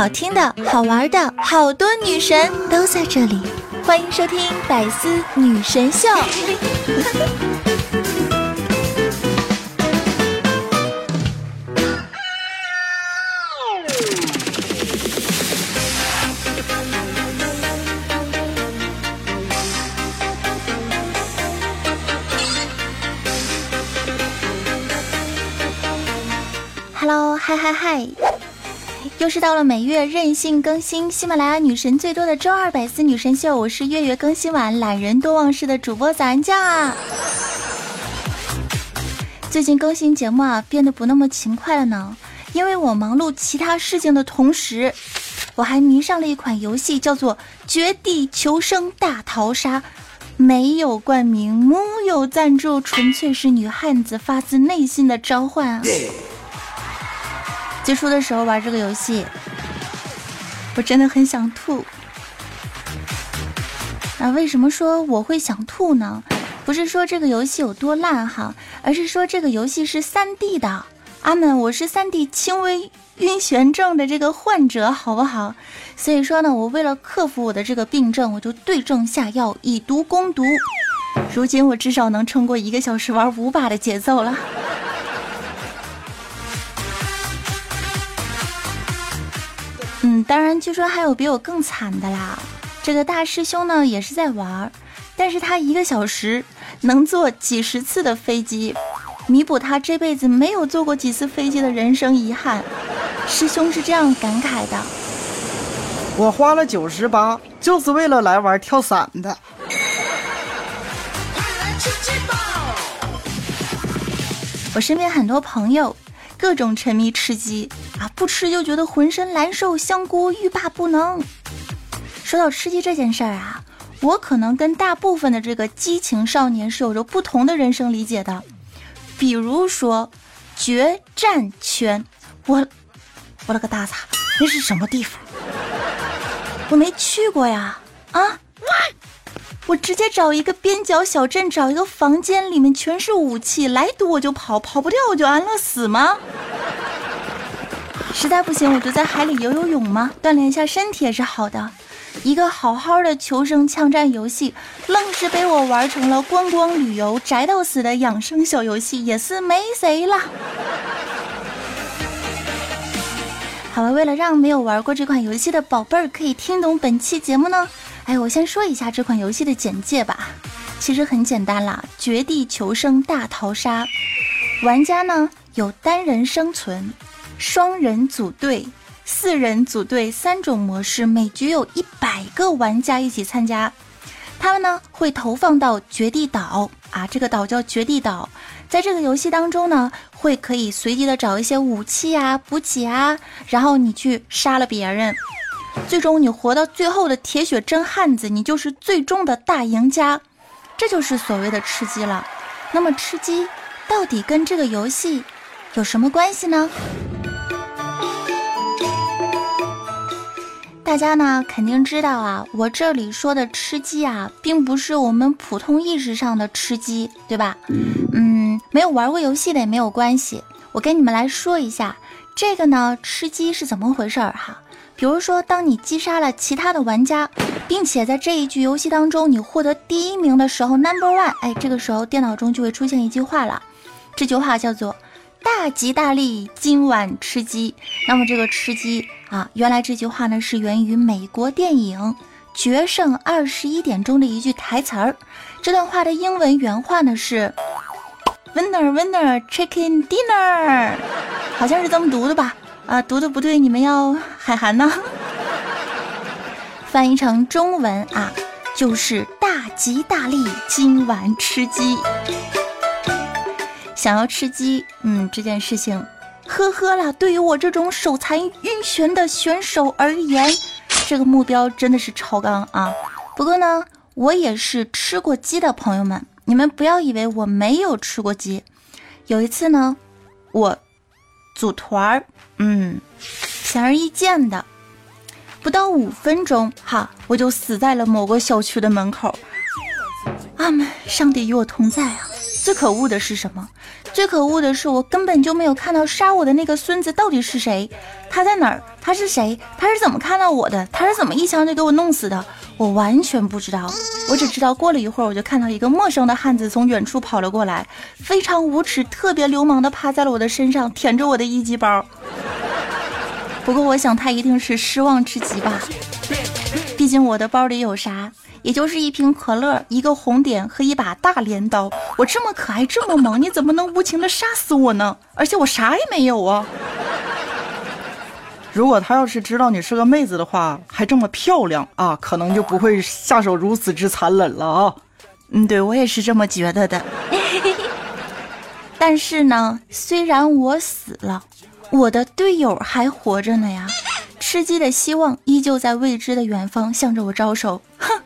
好听的、好玩的，好多女神都在这里，欢迎收听《百思女神秀》。Hello，嗨嗨嗨！又是到了每月任性更新喜马拉雅女神最多的周二百思女神秀，我是月月更新晚，懒人多忘事的主播咱家。最近更新节目啊，变得不那么勤快了呢，因为我忙碌其他事情的同时，我还迷上了一款游戏，叫做《绝地求生大逃杀》，没有冠名，木有赞助，纯粹是女汉子发自内心的召唤啊！最初的时候玩这个游戏，我真的很想吐。那为什么说我会想吐呢？不是说这个游戏有多烂哈，而是说这个游戏是三 D 的。阿门，我是三 D 轻微晕眩症的这个患者，好不好？所以说呢，我为了克服我的这个病症，我就对症下药，以毒攻毒。如今我至少能撑过一个小时玩五把的节奏了。当然，据说还有比我更惨的啦。这个大师兄呢也是在玩，但是他一个小时能坐几十次的飞机，弥补他这辈子没有坐过几次飞机的人生遗憾。师兄是这样感慨的：我花了九十八，就是为了来玩跳伞的。我身边很多朋友，各种沉迷吃鸡。啊，不吃就觉得浑身难受，香菇欲罢不能。说到吃鸡这件事儿啊，我可能跟大部分的这个激情少年是有着不同的人生理解的。比如说，决战圈，我我了个大擦，那是什么地方？我没去过呀！啊，我直接找一个边角小镇，找一个房间，里面全是武器，来堵我就跑，跑不掉我就安乐死吗？实在不行，我就在海里游游泳吗，锻炼一下身体也是好的。一个好好的求生枪战游戏，愣是被我玩成了观光旅游宅到死的养生小游戏，也是没谁了。好了，为了让没有玩过这款游戏的宝贝儿可以听懂本期节目呢，哎，我先说一下这款游戏的简介吧。其实很简单啦，绝地求生大逃杀，玩家呢有单人生存。双人组队、四人组队三种模式，每局有一百个玩家一起参加。他们呢会投放到绝地岛啊，这个岛叫绝地岛。在这个游戏当中呢，会可以随机的找一些武器啊、补给啊，然后你去杀了别人，最终你活到最后的铁血真汉子，你就是最终的大赢家。这就是所谓的吃鸡了。那么吃鸡到底跟这个游戏有什么关系呢？大家呢肯定知道啊，我这里说的吃鸡啊，并不是我们普通意识上的吃鸡，对吧？嗯，没有玩过游戏的也没有关系，我跟你们来说一下这个呢，吃鸡是怎么回事儿哈。比如说，当你击杀了其他的玩家，并且在这一局游戏当中你获得第一名的时候，Number One，哎，这个时候电脑中就会出现一句话了，这句话叫做。大吉大利，今晚吃鸡。那么这个吃鸡啊，原来这句话呢是源于美国电影《决胜二十一点》中的一句台词儿。这段话的英文原话呢是 “Winner, winner, chicken dinner”，好像是这么读的吧？啊，读的不对，你们要海涵呢。翻译成中文啊，就是大吉大利，今晚吃鸡。想要吃鸡，嗯，这件事情，呵呵啦。对于我这种手残晕眩的选手而言，这个目标真的是超纲啊。不过呢，我也是吃过鸡的朋友们，你们不要以为我没有吃过鸡。有一次呢，我组团儿，嗯，显而易见的，不到五分钟，哈，我就死在了某个小区的门口。阿门，上帝与我同在啊。最可恶的是什么？最可恶的是，我根本就没有看到杀我的那个孙子到底是谁，他在哪儿？他是谁？他是怎么看到我的？他是怎么一枪就给我弄死的？我完全不知道。我只知道过了一会儿，我就看到一个陌生的汉子从远处跑了过来，非常无耻、特别流氓的趴在了我的身上，舔着我的一级包。不过我想他一定是失望之极吧，毕竟我的包里有啥？也就是一瓶可乐、一个红点和一把大镰刀。我这么可爱，这么萌，你怎么能无情的杀死我呢？而且我啥也没有啊！如果他要是知道你是个妹子的话，还这么漂亮啊，可能就不会下手如此之残忍了啊！嗯，对我也是这么觉得的。但是呢，虽然我死了，我的队友还活着呢呀！吃鸡的希望依旧在未知的远方向着我招手。哼！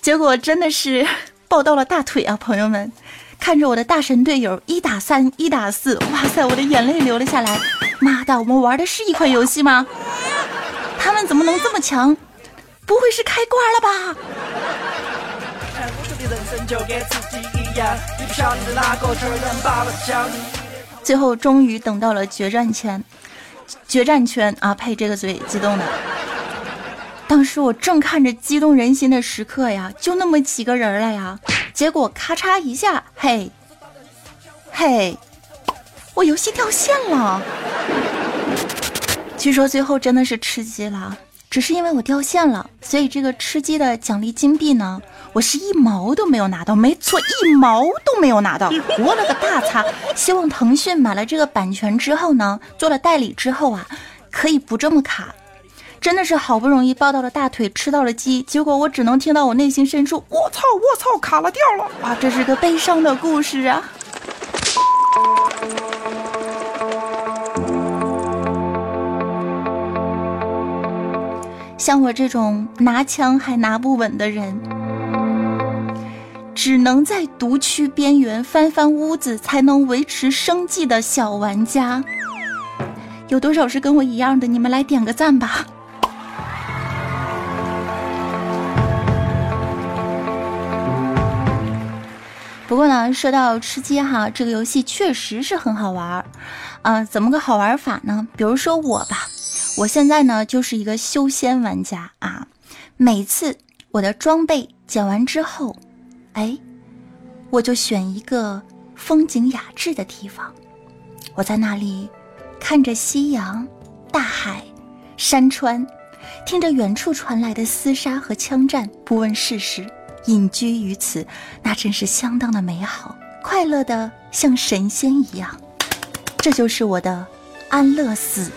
结果真的是抱到了大腿啊，朋友们！看着我的大神队友一打三，一打四，哇塞，我的眼泪流了下来。妈的，我们玩的是一款游戏吗？他们怎么能这么强？不会是开挂了吧？最后终于等到了决战圈，决战圈啊！呸，这个嘴激动的。当时我正看着激动人心的时刻呀，就那么几个人了呀，结果咔嚓一下，嘿，嘿，我游戏掉线了。据说最后真的是吃鸡了，只是因为我掉线了，所以这个吃鸡的奖励金币呢，我是一毛都没有拿到，没错，一毛都没有拿到。我了个大擦！希望腾讯买了这个版权之后呢，做了代理之后啊，可以不这么卡。真的是好不容易抱到了大腿，吃到了鸡，结果我只能听到我内心深处“我操，我操，卡了掉了”啊！这是个悲伤的故事啊。像我这种拿枪还拿不稳的人，只能在毒区边缘翻翻屋子才能维持生计的小玩家，有多少是跟我一样的？你们来点个赞吧。不过呢，说到吃鸡哈，这个游戏确实是很好玩儿，啊，怎么个好玩法呢？比如说我吧，我现在呢就是一个修仙玩家啊，每次我的装备捡完之后，哎，我就选一个风景雅致的地方，我在那里看着夕阳、大海、山川，听着远处传来的厮杀和枪战，不问世事。隐居于此，那真是相当的美好，快乐的像神仙一样。这就是我的安乐死。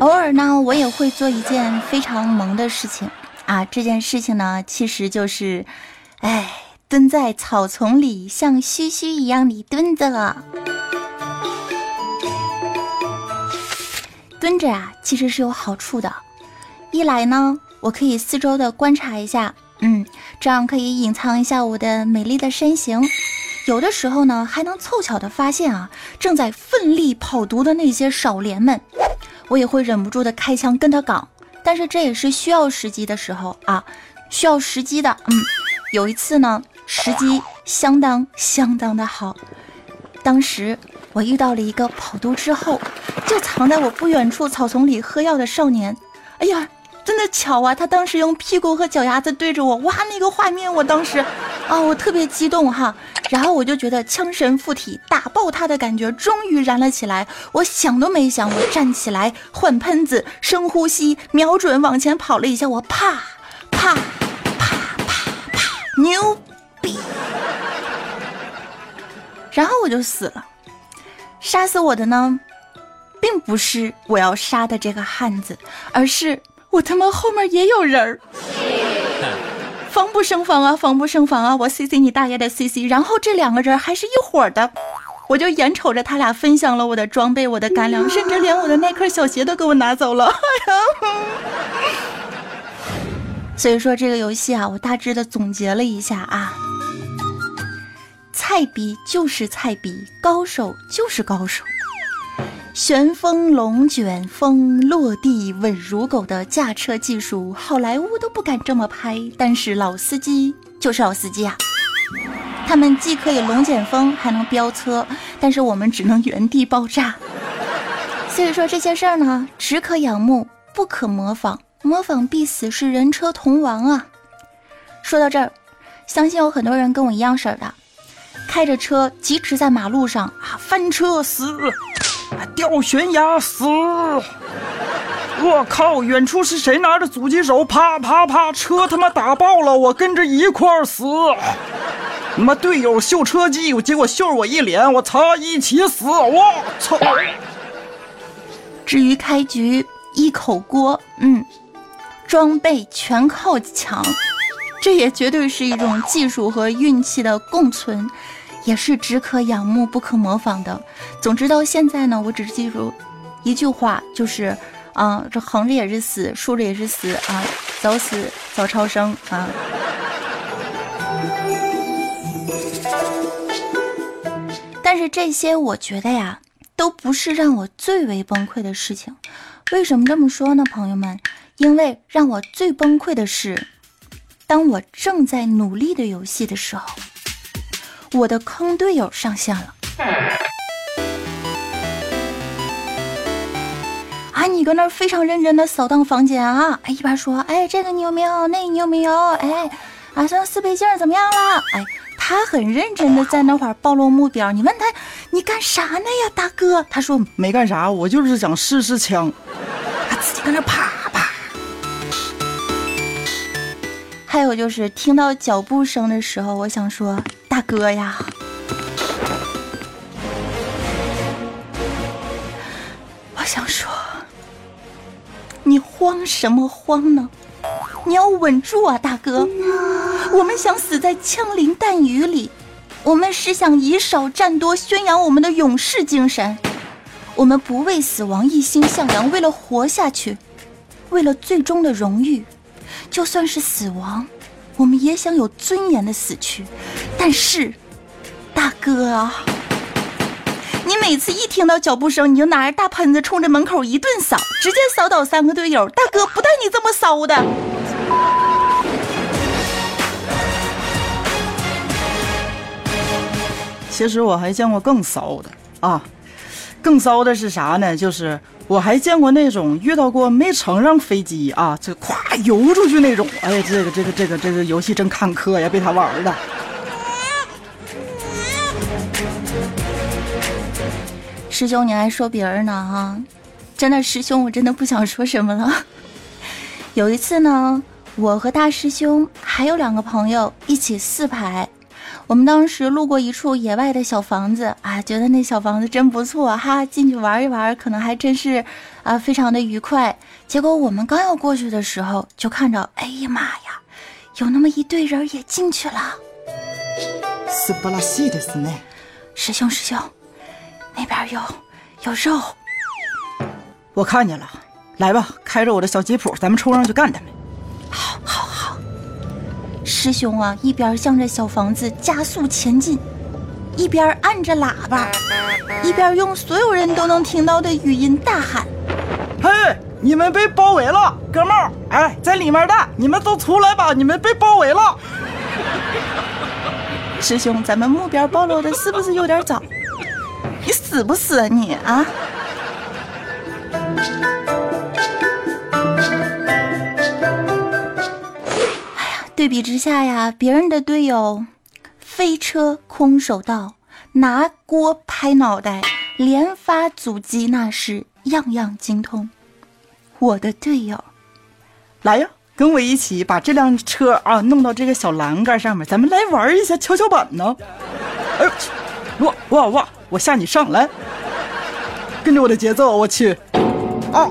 偶尔呢，我也会做一件非常萌的事情啊！这件事情呢，其实就是，哎。蹲在草丛里，像嘘嘘一样的蹲着。蹲着啊，其实是有好处的。一来呢，我可以四周的观察一下，嗯，这样可以隐藏一下我的美丽的身形。有的时候呢，还能凑巧的发现啊，正在奋力跑毒的那些少年们，我也会忍不住的开枪跟他杠。但是这也是需要时机的时候啊，需要时机的。嗯，有一次呢。时机相当相当的好，当时我遇到了一个跑毒之后就藏在我不远处草丛里喝药的少年。哎呀，真的巧啊！他当时用屁股和脚丫子对着我，哇，那个画面，我当时啊，我特别激动哈。然后我就觉得枪神附体，打爆他的感觉终于燃了起来。我想都没想，我站起来换喷子，深呼吸，瞄准往前跑了一下，我啪啪啪啪啪，牛！然后我就死了，杀死我的呢，并不是我要杀的这个汉子，而是我他妈后面也有人儿，防不胜防啊，防不胜防啊！我 C C 你大爷的 C C，然后这两个人还是一伙的，我就眼瞅着他俩分享了我的装备、我的干粮，甚至连我的耐克小鞋都给我拿走了。所以说这个游戏啊，我大致的总结了一下啊。菜逼就是菜逼，高手就是高手。旋风龙卷风，落地稳如狗的驾车技术，好莱坞都不敢这么拍。但是老司机就是老司机啊，他们既可以龙卷风，还能飙车，但是我们只能原地爆炸。所以说这些事儿呢，只可仰慕，不可模仿，模仿必死，是人车同亡啊。说到这儿，相信有很多人跟我一样式儿的，开着车疾驰在马路上啊，翻车死。掉悬崖死！我靠！远处是谁拿着狙击手？啪啪啪！车他妈打爆了！我跟着一块儿死！他妈队友秀车技，结果秀我一脸！我操！一起死！我操！至于开局一口锅，嗯，装备全靠抢，这也绝对是一种技术和运气的共存。也是只可仰慕不可模仿的。总之到现在呢，我只记住一句话，就是啊，这横着也是死，竖着也是死啊，早死早超生啊。但是这些我觉得呀，都不是让我最为崩溃的事情。为什么这么说呢，朋友们？因为让我最崩溃的是，当我正在努力的游戏的时候。我的坑队友上线了啊！你搁那儿非常认真的扫荡房间啊！哎，一边说，哎，这个你有没有？那个你有没有？哎，啊，像四倍镜怎么样了？哎，他很认真的在那块儿暴露目标。你问他，你干啥呢呀，大哥？他说没干啥，我就是想试试枪。他自己搁那啪还有就是听到脚步声的时候，我想说。大哥呀，我想说，你慌什么慌呢？你要稳住啊，大哥！我们想死在枪林弹雨里，我们是想以少战多，宣扬我们的勇士精神。我们不为死亡一心向阳，为了活下去，为了最终的荣誉，就算是死亡。我们也想有尊严的死去，但是，大哥啊，你每次一听到脚步声，你就拿着大喷子冲着门口一顿扫，直接扫倒三个队友。大哥不带你这么骚的。其实我还见过更骚的啊，更骚的是啥呢？就是。我还见过那种遇到过没乘上飞机啊，这咵游出去那种。哎呀，这个这个这个这个游戏真坎坷呀，被他玩的。师兄，你还说别人呢哈？真的，师兄，我真的不想说什么了。有一次呢，我和大师兄还有两个朋友一起四排。我们当时路过一处野外的小房子啊，觉得那小房子真不错哈，进去玩一玩，可能还真是啊，非常的愉快。结果我们刚要过去的时候，就看着，哎呀妈呀，有那么一队人也进去了。师兄师兄，那边有有肉。我看见了，来吧，开着我的小吉普，咱们冲上去干他们。好，好，好。师兄啊，一边向着小房子加速前进，一边按着喇叭，一边用所有人都能听到的语音大喊：“嘿，你们被包围了，哥们儿！哎，在里面的，你们都出来吧，你们被包围了。”师兄，咱们目标暴露的是不是有点早？你死不死啊你啊？比之下呀，别人的队友飞车空手道，拿锅拍脑袋，连发阻击，那是样样精通。我的队友，来呀，跟我一起把这辆车啊弄到这个小栏杆上面，咱们来玩一下跷跷板呢。哎呦我去，哇哇哇！我下你上来，跟着我的节奏，我去，啊！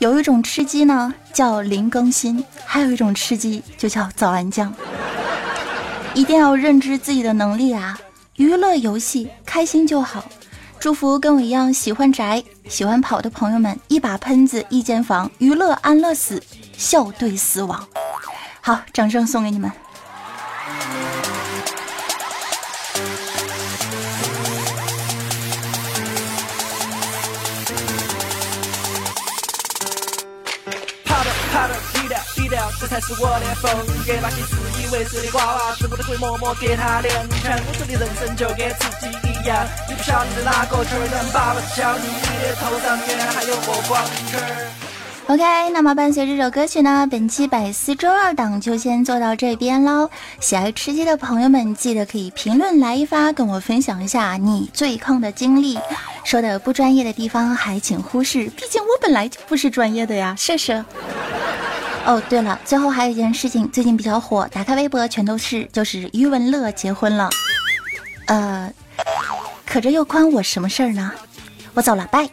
有一种吃鸡呢叫零更新，还有一种吃鸡就叫早安酱。一定要认知自己的能力啊！娱乐游戏开心就好。祝福跟我一样喜欢宅、喜欢跑的朋友们，一把喷子一间房，娱乐安乐死，笑对死亡。好，掌声送给你们。才是我的风格，那些自以为是的瓜娃子，我都会默默给他两拳。我说的人生就跟自己一样，你不晓得哪个圈能把我敲你的头上原来还有个光圈。OK，那么伴随这首歌曲呢，本期百思周二档就先做到这边喽。喜爱吃鸡的朋友们，记得可以评论来一发，跟我分享一下你最坑的经历。说的不专业的地方还请忽视，毕竟我本来就不是专业的呀，是是。哦，对了，最后还有一件事情，最近比较火，打开微博全都是，就是余文乐结婚了。呃，可这又关我什么事儿呢？我走了，拜。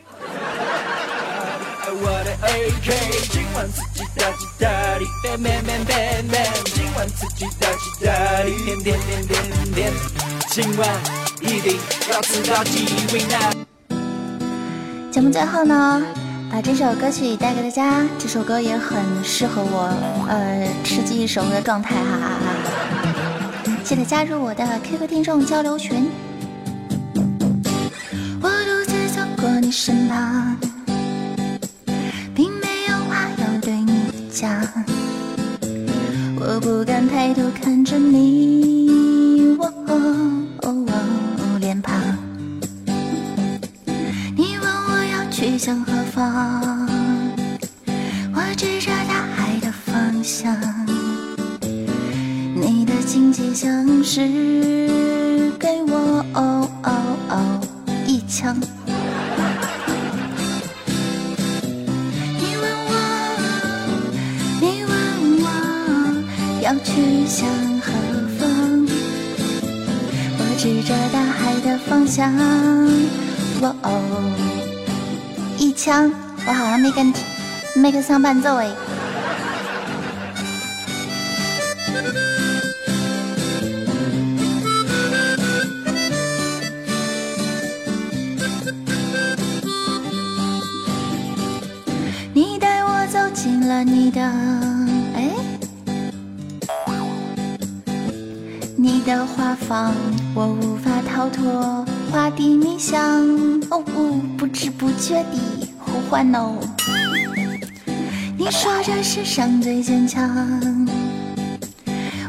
节目最后呢？把这首歌曲带给大家，这首歌也很适合我，呃，吃鸡时候的状态，哈哈哈！记得加入我的 QQ 听众交流群。我独自走过你身旁，并没有话要对你讲，我不敢抬头看着你，我脸庞。你问我要去向何？我指着大海的方向，你的亲切像是给我一枪。你问我，你问我要去向何方？我指着大海的方向。哦。一枪，我好像没跟没跟上伴奏哎。你带我走进了你的哎，你的画舫，我无法逃脱。花的迷香，哦呜，不知不觉地呼唤哦。你说这世上最坚强，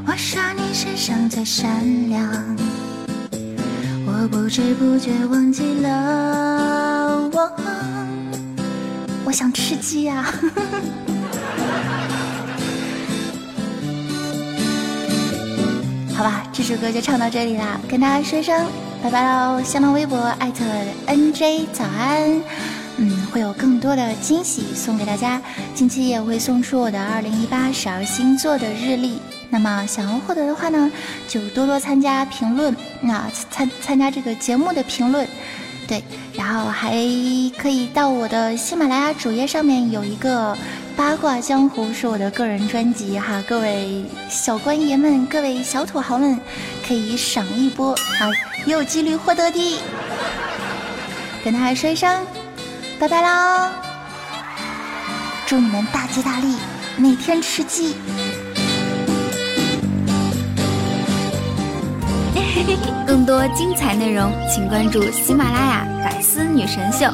我说你世上最善良。我不知不觉忘记了我，我想吃鸡呀。好吧，这首歌就唱到这里啦，跟大家说声。拜拜喽！新浪微博艾特 NJ 早安，嗯，会有更多的惊喜送给大家。近期也会送出我的二零一八十二星座的日历。那么想要获得的话呢，就多多参加评论，那参参加这个节目的评论，对，然后还可以到我的喜马拉雅主页上面有一个八卦江湖是我的个人专辑哈，各位小官爷们，各位小土豪们可以赏一波啊。有几率获得的，跟大家说一声拜拜喽！祝你们大吉大利，每天吃鸡。更多精彩内容，请关注喜马拉雅《百思女神秀》。